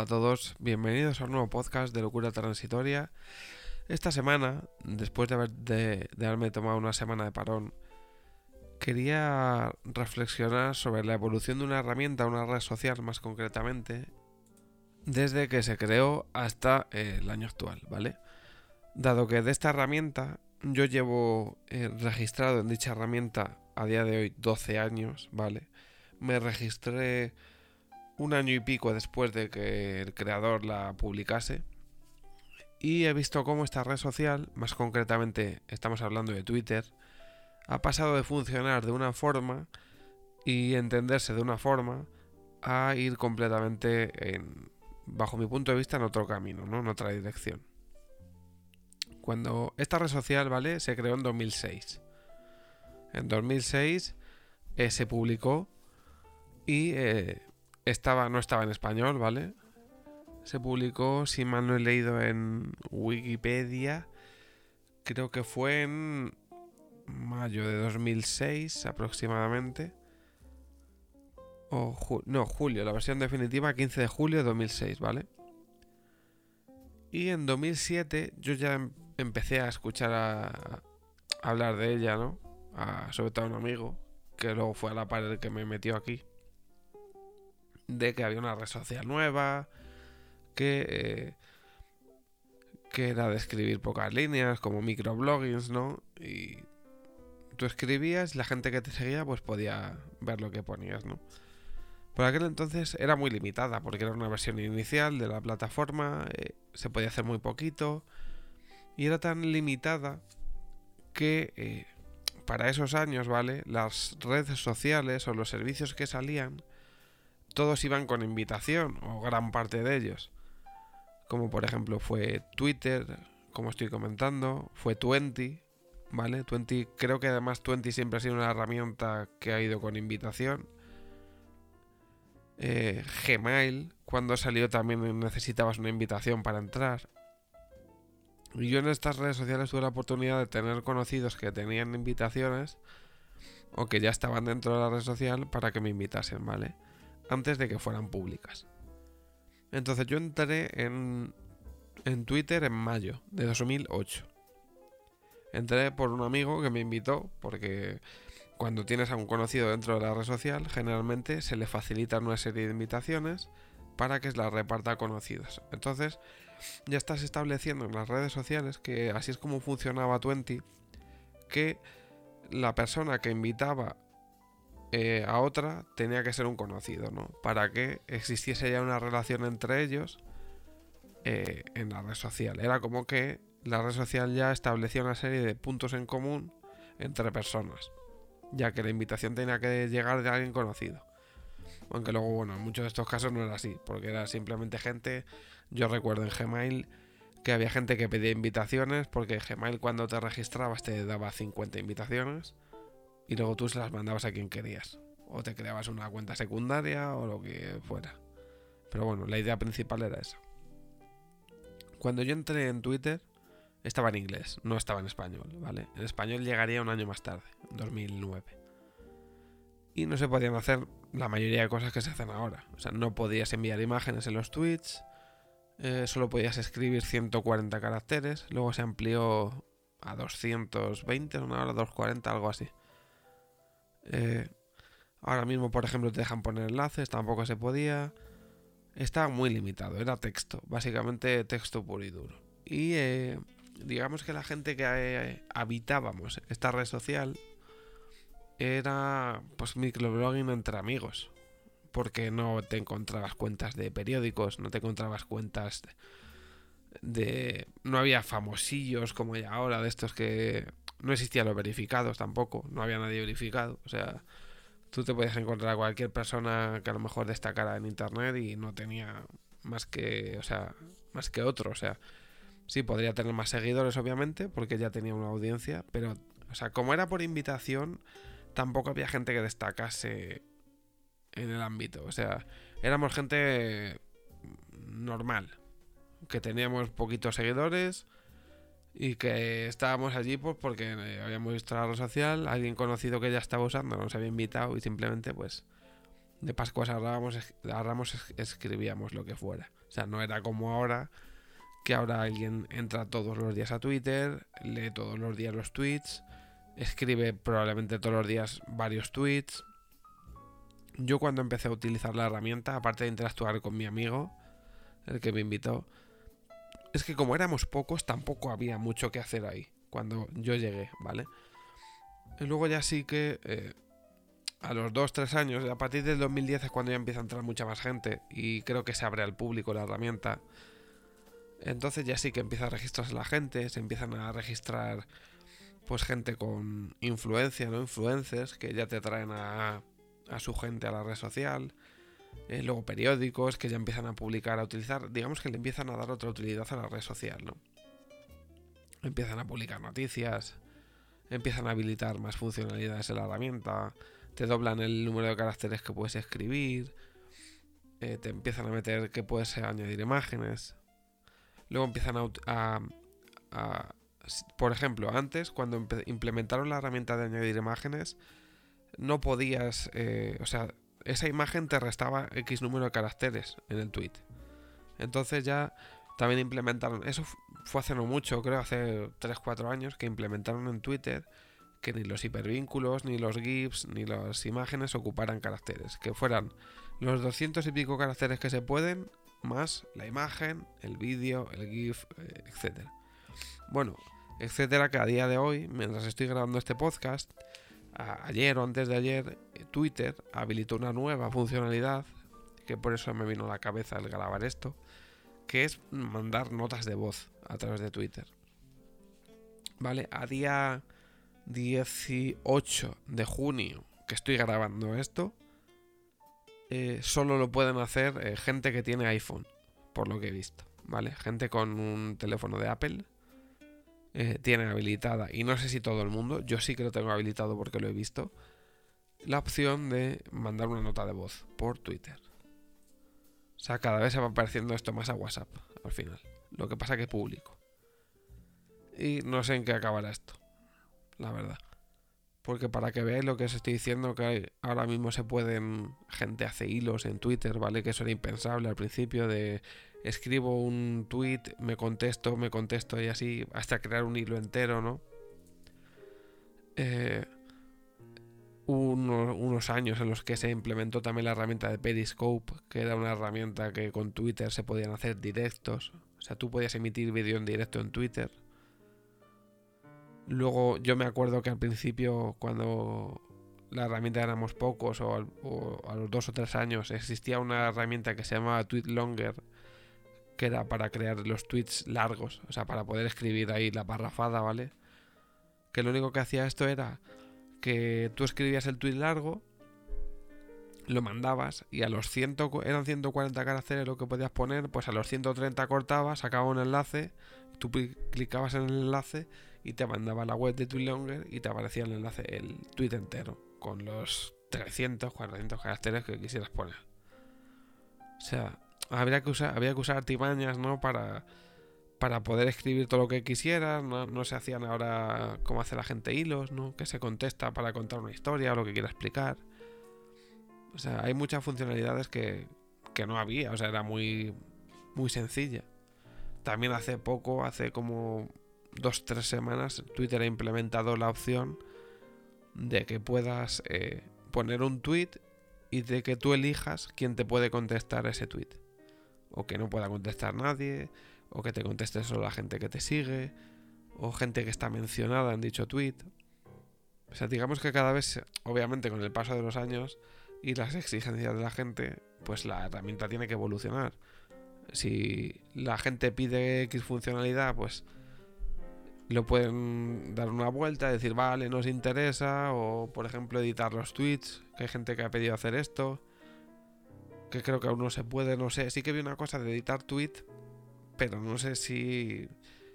Hola a todos, bienvenidos a un nuevo podcast de Locura Transitoria. Esta semana, después de, haber, haberme tomado una semana de parón, quería reflexionar sobre la evolución de una herramienta, una red social más concretamente, desde que se creó hasta el año actual, ¿vale? Dado que de esta herramienta yo llevo eh, registrado en dicha herramienta a día de hoy 12 años, ¿vale? Me registré un año y pico después de que el creador la publicase. Y he visto cómo esta red social, más concretamente estamos hablando de Twitter, ha pasado de funcionar de una forma y entenderse de una forma a ir completamente, en, bajo mi punto de vista, en otro camino, ¿no? en otra dirección. Cuando esta red social, ¿vale? Se creó en 2006. En 2006 eh, se publicó y eh, estaba, no estaba en español, ¿vale? Se publicó, si mal no he leído en Wikipedia, creo que fue en mayo de 2006 aproximadamente. O no, julio, la versión definitiva 15 de julio de 2006, ¿vale? Y en 2007 yo ya em, empecé a escuchar a, hablar de ella, ¿no? sobre todo a un amigo, que luego fue a la par el que me metió aquí de que había una red social nueva, que, eh, que era de escribir pocas líneas, como microbloggings, ¿no? Y tú escribías la gente que te seguía pues podía ver lo que ponías, ¿no? Por aquel entonces era muy limitada, porque era una versión inicial de la plataforma, eh, se podía hacer muy poquito, y era tan limitada que eh, para esos años, ¿vale? Las redes sociales o los servicios que salían todos iban con invitación, o gran parte de ellos. Como por ejemplo fue Twitter, como estoy comentando, fue Twenty, ¿vale? Twenty, creo que además Twenty siempre ha sido una herramienta que ha ido con invitación. Eh, Gmail, cuando salió también necesitabas una invitación para entrar. Y yo en estas redes sociales tuve la oportunidad de tener conocidos que tenían invitaciones o que ya estaban dentro de la red social para que me invitasen, ¿vale? Antes de que fueran públicas. Entonces yo entré en, en Twitter en mayo de 2008. Entré por un amigo que me invitó porque cuando tienes a un conocido dentro de la red social, generalmente se le facilitan una serie de invitaciones para que las reparta a conocidos. Entonces, ya estás estableciendo en las redes sociales que así es como funcionaba Twenty, que la persona que invitaba eh, a otra tenía que ser un conocido, ¿no? Para que existiese ya una relación entre ellos eh, en la red social. Era como que la red social ya establecía una serie de puntos en común entre personas, ya que la invitación tenía que llegar de alguien conocido. Aunque luego, bueno, en muchos de estos casos no era así, porque era simplemente gente. Yo recuerdo en Gmail que había gente que pedía invitaciones, porque Gmail cuando te registrabas te daba 50 invitaciones y luego tú se las mandabas a quien querías. O te creabas una cuenta secundaria o lo que fuera. Pero bueno, la idea principal era esa. Cuando yo entré en Twitter, estaba en inglés, no estaba en español, ¿vale? En español llegaría un año más tarde, en 2009. Y no se podían hacer la mayoría de cosas que se hacen ahora. O sea, no podías enviar imágenes en los tweets, eh, solo podías escribir 140 caracteres, luego se amplió a 220, una hora 240, algo así. Eh, ahora mismo, por ejemplo, te dejan poner enlaces, tampoco se podía. Estaba muy limitado, era texto, básicamente texto puro y duro. Y eh, digamos que la gente que eh, habitábamos esta red social era pues microblogging entre amigos. Porque no te encontrabas cuentas de periódicos, no te encontrabas cuentas de, no había famosillos como hay ahora, de estos que no existían los verificados tampoco, no había nadie verificado. O sea, tú te puedes encontrar a cualquier persona que a lo mejor destacara en internet y no tenía más que, o sea, más que otro. O sea, sí, podría tener más seguidores, obviamente, porque ya tenía una audiencia, pero, o sea, como era por invitación, tampoco había gente que destacase en el ámbito. O sea, éramos gente normal, que teníamos poquitos seguidores y que estábamos allí pues porque eh, habíamos visto la red social, alguien conocido que ya estaba usando nos había invitado y simplemente pues de Pascuas a Ramos, a Ramos escribíamos lo que fuera. O sea, no era como ahora, que ahora alguien entra todos los días a Twitter, lee todos los días los tweets, escribe probablemente todos los días varios tweets. Yo cuando empecé a utilizar la herramienta, aparte de interactuar con mi amigo, el que me invitó, es que como éramos pocos, tampoco había mucho que hacer ahí, cuando yo llegué, ¿vale? Y luego ya sí que eh, a los 2-3 años, a partir del 2010 es cuando ya empieza a entrar mucha más gente y creo que se abre al público la herramienta. Entonces ya sí que empieza a registrarse la gente, se empiezan a registrar pues gente con influencia, ¿no? Influencers que ya te traen a, a su gente a la red social. Eh, luego periódicos que ya empiezan a publicar, a utilizar, digamos que le empiezan a dar otra utilidad a la red social, ¿no? Empiezan a publicar noticias, empiezan a habilitar más funcionalidades en la herramienta, te doblan el número de caracteres que puedes escribir, eh, te empiezan a meter que puedes añadir imágenes. Luego empiezan a, por ejemplo, antes cuando implementaron la herramienta de añadir imágenes, no podías, eh, o sea, esa imagen te restaba X número de caracteres en el tweet. Entonces ya también implementaron, eso fue hace no mucho, creo hace 3-4 años, que implementaron en Twitter que ni los hipervínculos, ni los GIFs, ni las imágenes ocuparan caracteres, que fueran los 200 y pico caracteres que se pueden, más la imagen, el vídeo, el GIF, eh, etc. Bueno, etcétera, que a día de hoy, mientras estoy grabando este podcast, ayer o antes de ayer, eh, Twitter habilitó una nueva funcionalidad, que por eso me vino a la cabeza el grabar esto, que es mandar notas de voz a través de Twitter. Vale, a día 18 de junio que estoy grabando esto, eh, solo lo pueden hacer eh, gente que tiene iPhone, por lo que he visto, ¿vale? Gente con un teléfono de Apple eh, tiene habilitada, y no sé si todo el mundo, yo sí que lo tengo habilitado porque lo he visto, la opción de mandar una nota de voz por Twitter. O sea, cada vez se va pareciendo esto más a WhatsApp, al final. Lo que pasa que público. Y no sé en qué acabará esto la verdad. Porque para que veáis lo que os estoy diciendo, que ahora mismo se pueden, gente hace hilos en Twitter, ¿vale? Que eso era impensable al principio de escribo un tweet, me contesto, me contesto y así, hasta crear un hilo entero, ¿no? Eh, unos años en los que se implementó también la herramienta de Periscope, que era una herramienta que con Twitter se podían hacer directos. O sea, tú podías emitir vídeo en directo en Twitter. Luego yo me acuerdo que al principio cuando la herramienta éramos pocos o, a los dos o tres años existía una herramienta que se llamaba Tweet Longer que era para crear los tweets largos, o sea, para poder escribir ahí la parrafada, ¿vale? Que lo único que hacía esto era que tú escribías el tweet largo, lo mandabas y a los 100, eran 140 caracteres lo que podías poner, pues a los 130 cortabas, sacaba un enlace, tú clicabas en el enlace y te mandaba la web de Tweetlonger y te aparecía el enlace, el tweet entero, con los 300, 400 caracteres que quisieras poner. O sea, habría que usar, había que usar artimañas, ¿no? Para, para poder escribir todo lo que quisieras, no, se hacían ahora como hace la gente hilos, ¿no? Que se contesta para contar una historia o lo que quiera explicar. O sea, hay muchas funcionalidades que, que no había, o sea, era muy, muy sencilla. También hace poco, hace como dos, tres semanas, Twitter ha implementado la opción de que puedas eh, poner un tweet y de que tú elijas quién te puede contestar ese tweet. O que no pueda contestar nadie, o que te conteste solo la gente que te sigue, o gente que está mencionada en dicho tweet. O sea, digamos que cada vez, obviamente con el paso de los años y las exigencias de la gente, pues la herramienta tiene que evolucionar. Si la gente pide X funcionalidad, pues lo pueden dar una vuelta, decir, vale, nos interesa, o por ejemplo editar los tweets, que hay gente que ha pedido hacer esto, que creo que aún no se puede, no sé, sí que vi una cosa de editar tweet, pero no sé si,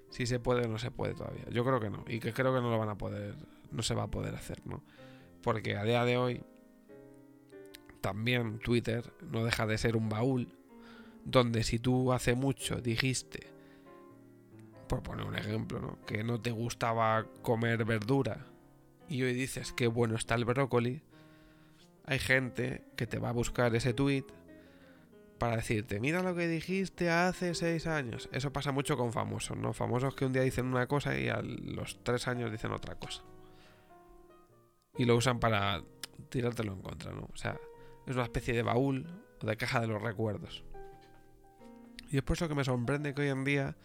si se puede o no se puede todavía. Yo creo que no, y que creo que no lo van a poder, no se va a poder hacer, ¿no? Porque a día de hoy también Twitter no deja de ser un baúl donde si tú hace mucho dijiste por poner un ejemplo, ¿no? que no te gustaba comer verdura y hoy dices que bueno está el brócoli, hay gente que te va a buscar ese tweet para decirte, mira lo que dijiste hace seis años. Eso pasa mucho con famosos, ¿no? Famosos que un día dicen una cosa y a los tres años dicen otra cosa. Y lo usan para tirártelo en contra, ¿no? O sea, es una especie de baúl o de caja de los recuerdos. Y es por eso que me sorprende que hoy en día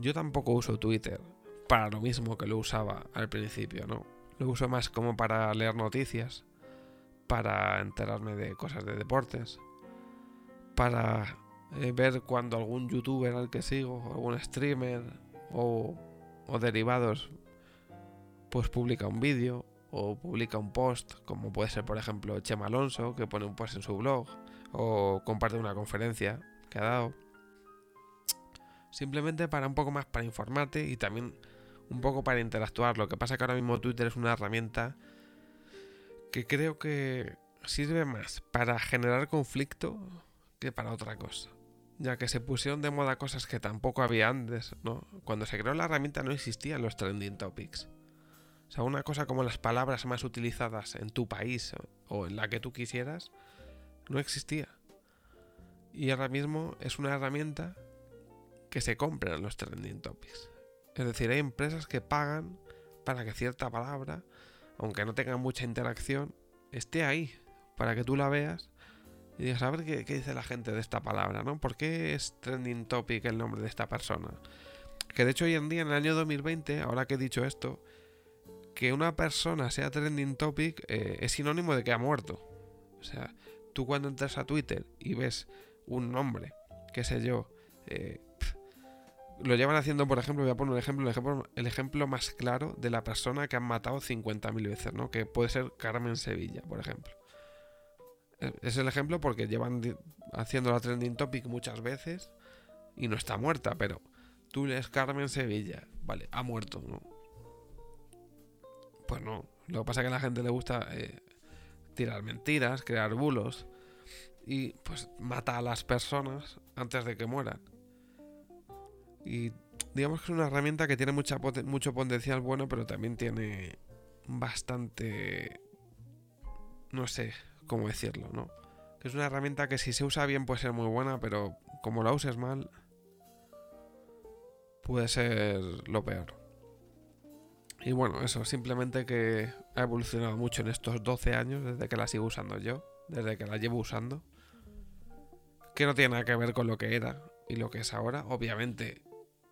yo tampoco uso Twitter para lo mismo que lo usaba al principio, ¿no? Lo uso más como para leer noticias, para enterarme de cosas de deportes, para eh, ver cuando algún youtuber al que sigo, algún streamer o, o derivados, pues publica un vídeo o publica un post, como puede ser por ejemplo Chema Alonso, que pone un post en su blog, o comparte una conferencia que ha dado. Simplemente para un poco más para informarte y también un poco para interactuar. Lo que pasa que ahora mismo Twitter es una herramienta que creo que sirve más para generar conflicto que para otra cosa. Ya que se pusieron de moda cosas que tampoco había antes, ¿no? Cuando se creó la herramienta no existían los trending topics. O sea, una cosa como las palabras más utilizadas en tu país o en la que tú quisieras, no existía. Y ahora mismo es una herramienta que se compra en los trending topics. Es decir, hay empresas que pagan para que cierta palabra, aunque no tenga mucha interacción, esté ahí, para que tú la veas y digas, a ver qué, dice la gente de esta palabra, ¿no? ¿Por qué es trending topic el nombre de esta persona? Que de hecho hoy en día, en el año 2020, ahora que he dicho esto, que una persona sea trending topic eh, es sinónimo de que ha muerto. O sea, tú cuando entras a Twitter y ves un nombre, qué sé yo, eh, lo llevan haciendo, por ejemplo, voy a poner un ejemplo, el ejemplo, el ejemplo más claro de la persona que han matado 50.000 veces, ¿no? Que puede ser Carmen Sevilla, por ejemplo. Es el ejemplo porque llevan haciendo la trending topic muchas veces y no está muerta, pero tú lees Carmen Sevilla, vale, ha muerto, ¿no? Pues no, lo que pasa es que a la gente le gusta eh, tirar mentiras, crear bulos y pues mata a las personas antes de que mueran. Y digamos que es una herramienta que tiene mucho potencial bueno, pero también tiene bastante... no sé, cómo decirlo, ¿no? Que es una herramienta que si se usa bien puede ser muy buena, pero como la uses mal, puede ser lo peor. Y bueno, eso, simplemente que ha evolucionado mucho en estos 12 años, desde que la sigo usando yo, desde que la llevo usando. Que no tiene nada que ver con lo que era y lo que es ahora. Obviamente,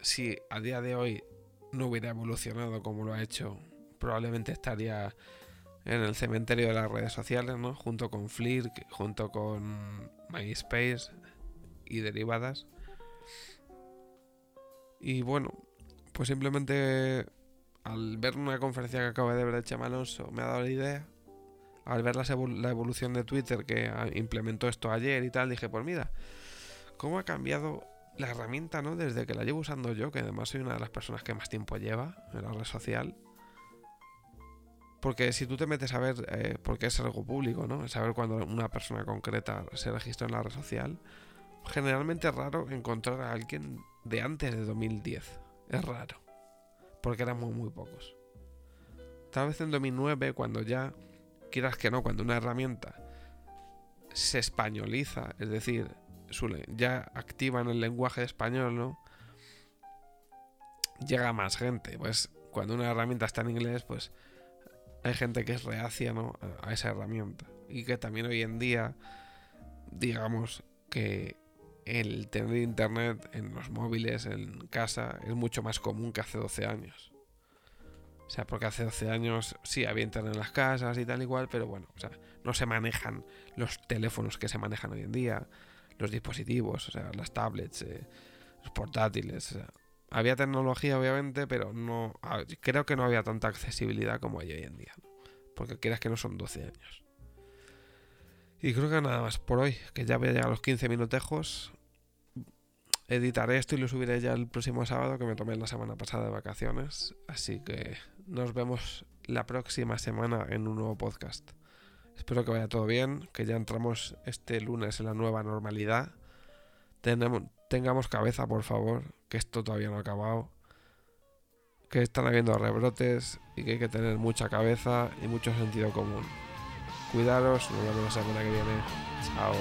si a día de hoy no hubiera evolucionado como lo ha hecho, probablemente estaría en el cementerio de las redes sociales, ¿no? Junto con Flickr, junto con MySpace y derivadas. Y bueno, pues simplemente al ver una conferencia que acabo de ver de Chema me ha dado la idea. Al ver la, la evolución de Twitter que implementó esto ayer y tal, dije, pues mira, cómo ha cambiado la herramienta, ¿no? Desde que la llevo usando yo, que además soy una de las personas que más tiempo lleva en la red social porque si tú te metes a ver, eh, porque es algo público, ¿no? Saber cuando una persona concreta se registra en la red social, generalmente es raro encontrar a alguien de antes de 2010. Es raro. Porque eran muy, muy pocos. Tal vez en 2009, cuando ya, quieras que no, cuando una herramienta se españoliza, es decir, ya activa en el lenguaje español, ¿no? Llega más gente. Pues cuando una herramienta está en inglés, pues hay gente que es reacia ¿no? a esa herramienta. Y que también hoy en día, digamos que el tener internet en los móviles, en casa, es mucho más común que hace 12 años. O sea, porque hace 12 años sí había internet en las casas y tal igual, pero bueno, o sea, no se manejan los teléfonos que se manejan hoy en día, los dispositivos, o sea, las tablets, eh, los portátiles, o sea, había tecnología, obviamente, pero no creo que no había tanta accesibilidad como hay hoy en día. Porque quieras que no son 12 años. Y creo que nada más por hoy, que ya voy a llegar a los 15 minutejos. Editaré esto y lo subiré ya el próximo sábado, que me tomé la semana pasada de vacaciones. Así que nos vemos la próxima semana en un nuevo podcast. Espero que vaya todo bien, que ya entramos este lunes en la nueva normalidad. Tenemos, tengamos cabeza, por favor, que esto todavía no ha acabado, que están habiendo rebrotes y que hay que tener mucha cabeza y mucho sentido común. Cuidaros, nos vemos la semana que viene. Chao.